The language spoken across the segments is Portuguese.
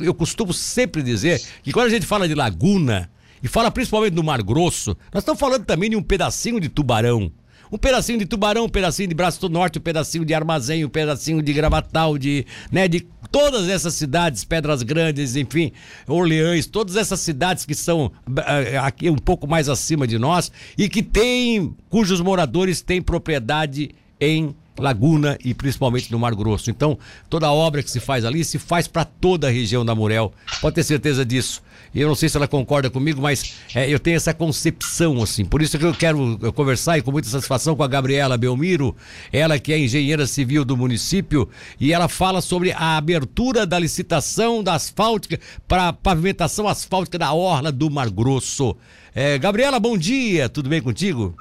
eu costumo sempre dizer que quando a gente fala de laguna, e fala principalmente do Mar Grosso, nós estamos falando também de um pedacinho de tubarão. Um pedacinho de tubarão, um pedacinho de Braço do Norte, um pedacinho de Armazém, um pedacinho de Gravatal, de, né, de todas essas cidades, Pedras Grandes, enfim, Orleães, todas essas cidades que são eh, aqui um pouco mais acima de nós e que têm, cujos moradores têm propriedade em Laguna e principalmente no Mar Grosso. Então, toda a obra que se faz ali se faz para toda a região da Murel. Pode ter certeza disso. Eu não sei se ela concorda comigo, mas é, eu tenho essa concepção, assim. Por isso que eu quero conversar e com muita satisfação com a Gabriela Belmiro, ela que é engenheira civil do município, e ela fala sobre a abertura da licitação da asfáltica para pavimentação asfáltica da Orla do Mar Grosso. É, Gabriela, bom dia, tudo bem contigo?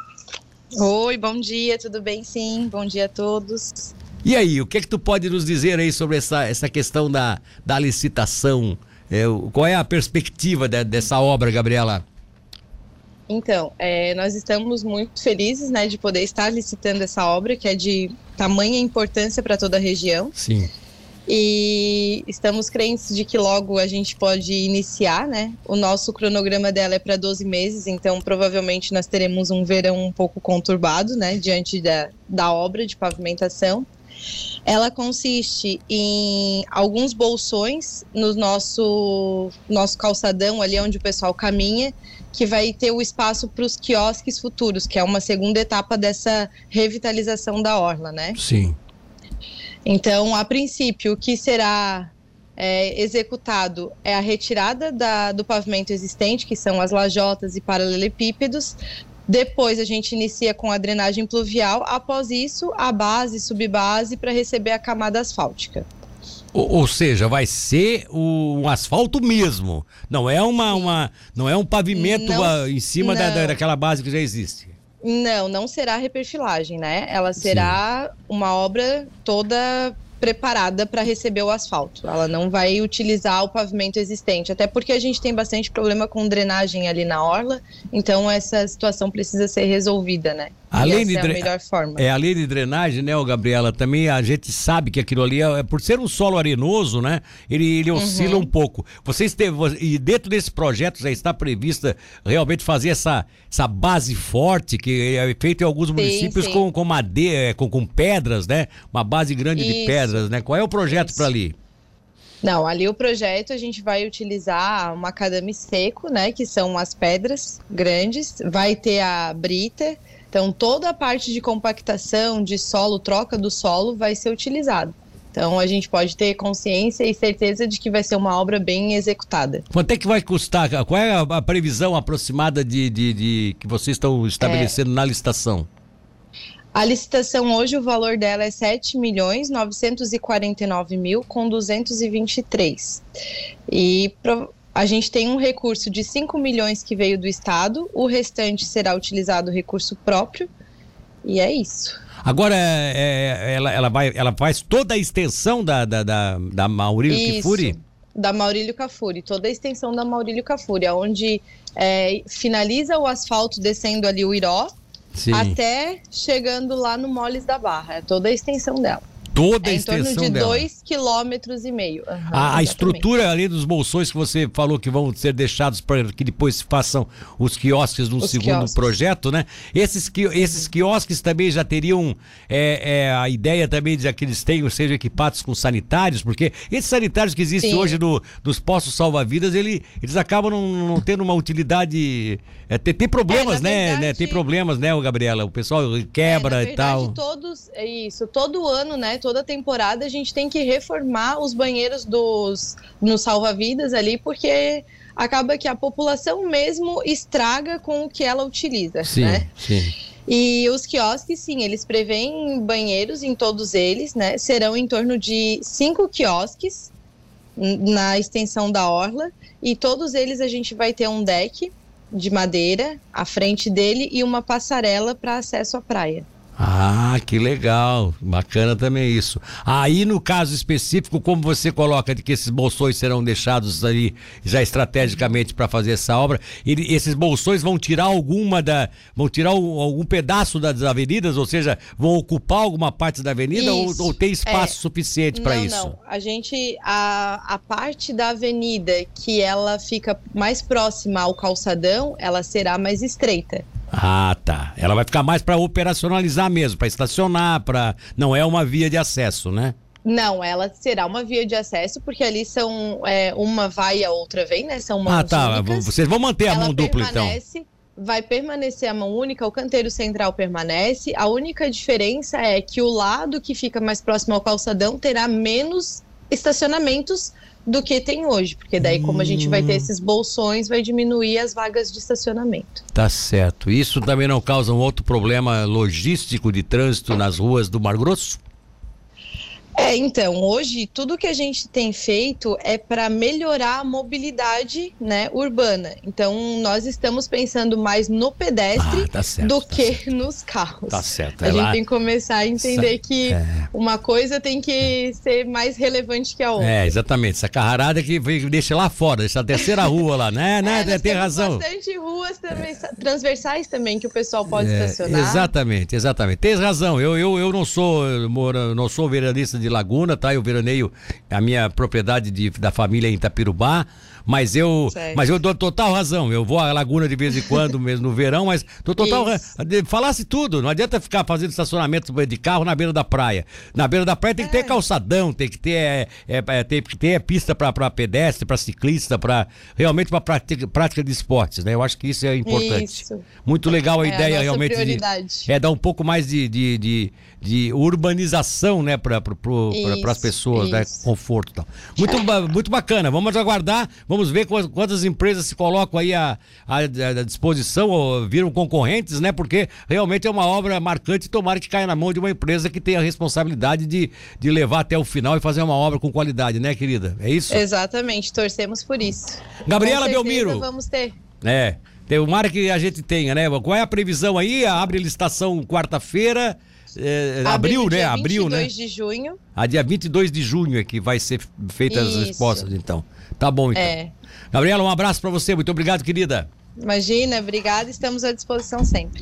Oi, bom dia, tudo bem sim? Bom dia a todos. E aí, o que é que tu pode nos dizer aí sobre essa, essa questão da, da licitação é, qual é a perspectiva de, dessa obra, Gabriela? Então, é, nós estamos muito felizes né, de poder estar licitando essa obra, que é de tamanha importância para toda a região. Sim. E estamos crentes de que logo a gente pode iniciar, né? O nosso cronograma dela é para 12 meses, então provavelmente nós teremos um verão um pouco conturbado, né? Diante da, da obra de pavimentação. Ela consiste em alguns bolsões no nosso, nosso calçadão, ali onde o pessoal caminha, que vai ter o espaço para os quiosques futuros, que é uma segunda etapa dessa revitalização da orla, né? Sim. Então, a princípio, o que será é, executado é a retirada da, do pavimento existente, que são as lajotas e paralelepípedos, depois a gente inicia com a drenagem pluvial, após isso a base, subbase para receber a camada asfáltica. Ou, ou, seja, vai ser o, um asfalto mesmo. Não é uma, uma não é um pavimento não, em cima da, daquela base que já existe. Não, não será reperfilagem, né? Ela será Sim. uma obra toda preparada para receber o asfalto. Ela não vai utilizar o pavimento existente, até porque a gente tem bastante problema com drenagem ali na orla, então essa situação precisa ser resolvida, né? Além de, é a melhor forma. É, além de drenagem, né, Gabriela, também a gente sabe que aquilo ali, é, é, por ser um solo arenoso, né, ele, ele oscila uhum. um pouco. Vocês teve, e dentro desse projeto já está prevista realmente fazer essa, essa base forte, que é feito em alguns municípios sim. Com, com madeira, com, com pedras, né, uma base grande Isso. de pedras, né. Qual é o projeto para ali? Não, ali o projeto a gente vai utilizar uma macadame seco, né, que são as pedras grandes, vai ter a brita, então, toda a parte de compactação, de solo, troca do solo, vai ser utilizado. Então, a gente pode ter consciência e certeza de que vai ser uma obra bem executada. Quanto é que vai custar? Qual é a previsão aproximada de, de, de que vocês estão estabelecendo é... na licitação? A licitação hoje, o valor dela é 7 milhões 949 mil com 223. E a gente tem um recurso de 5 milhões que veio do Estado, o restante será utilizado recurso próprio, e é isso. Agora, é, é, ela, ela, vai, ela faz toda a extensão da, da, da, da Maurílio isso, Kifuri? da Maurílio Cafuri, toda a extensão da Maurílio Cafuri, onde é, finaliza o asfalto descendo ali o Iró, Sim. até chegando lá no Moles da Barra, é toda a extensão dela toda a é extensão dela. Em torno de dois quilômetros e meio. Uhum, a, a estrutura ali dos bolsões que você falou que vão ser deixados para que depois se façam os quiosques no os segundo quiosques. projeto, né? Esses, esses quiosques também já teriam é, é, a ideia também de que eles tenham, sejam equipados com sanitários, porque esses sanitários que existem Sim. hoje no, nos postos salva-vidas, ele, eles acabam não, não tendo uma utilidade. É, tem, tem problemas, é, né, verdade, né? Tem problemas, né, Gabriela? O pessoal quebra é, verdade, e tal. Todos, é isso, todo ano, né? Toda temporada a gente tem que reformar os banheiros dos no salva-vidas ali, porque acaba que a população mesmo estraga com o que ela utiliza, sim, né? Sim. E os quiosques, sim, eles prevêem banheiros em todos eles, né? Serão em torno de cinco quiosques na extensão da orla e todos eles a gente vai ter um deck de madeira à frente dele e uma passarela para acesso à praia. Ah, que legal. Bacana também isso. Aí, no caso específico, como você coloca de que esses bolsões serão deixados ali já estrategicamente para fazer essa obra, ele, esses bolsões vão tirar alguma da. vão tirar o, algum pedaço das avenidas, ou seja, vão ocupar alguma parte da avenida ou, ou, tem espaço é. suficiente para isso? Não, a gente. A, a parte da avenida que ela fica mais próxima ao calçadão, ela será mais estreita. Ah, tá. Ela vai ficar mais para operacionalizar mesmo, para estacionar, para não é uma via de acesso, né? Não, ela será uma via de acesso, porque ali são é, uma vai e a outra vem, né? São mãos Ah, tá. Únicas. Vocês vão manter a ela mão dupla, então. Vai permanecer a mão única, o canteiro central permanece. A única diferença é que o lado que fica mais próximo ao calçadão terá menos estacionamentos do que tem hoje, porque daí como a gente vai ter hum. esses bolsões, vai diminuir as vagas de estacionamento. Tá certo. Isso também não causa um outro problema logístico de trânsito nas ruas do Mar Grosso? É, então, hoje tudo que a gente tem feito é para melhorar a mobilidade né, urbana. Então, nós estamos pensando mais no pedestre ah, tá certo, do tá que certo. nos carros. Tá certo. É a lá... gente tem que começar a entender que é. uma coisa tem que ser mais relevante que a outra. É, exatamente. Essa carrarada que deixa lá fora, essa terceira rua lá, né? né? É, tem razão. bastante ruas também, transversais também que o pessoal pode é, estacionar. Exatamente, exatamente. Tem razão. Eu, eu, eu não sou, não sou vereadista de Laguna, tá? Eu veraneio a minha propriedade de, da família em Itapirubá. Mas eu, mas eu dou total razão. Eu vou à Laguna de vez em quando, mesmo no verão, mas dou total Falasse tudo. Não adianta ficar fazendo estacionamento de carro na beira da praia. Na beira da praia tem que ter é. calçadão, tem que ter, é, é, é tem que ter pista para pedestre, para ciclista, para realmente para prática, prática de esportes, né? Eu acho que isso é importante. Isso. Muito legal a é ideia a realmente de, é dar um pouco mais de, de, de, de urbanização, né, para pra, pra, as pessoas, né? Conforto, tal. Muito, muito bacana. Vamos aguardar. Vamos ver quantas empresas se colocam aí à, à, à disposição ou viram concorrentes, né? Porque realmente é uma obra marcante e tomara que caia na mão de uma empresa que tenha a responsabilidade de, de levar até o final e fazer uma obra com qualidade, né, querida? É isso? Exatamente, torcemos por isso. Gabriela Belmiro. Vamos ter. É. Tem mar que a gente tenha, né? Qual é a previsão aí? Abre licitação quarta-feira. É, abril, né? Abril, né? 22 de junho. A dia 22 de junho é que vai ser feitas as respostas, então. Tá bom, então. É. Gabriela, um abraço para você. Muito obrigado, querida. Imagina, obrigada. Estamos à disposição sempre.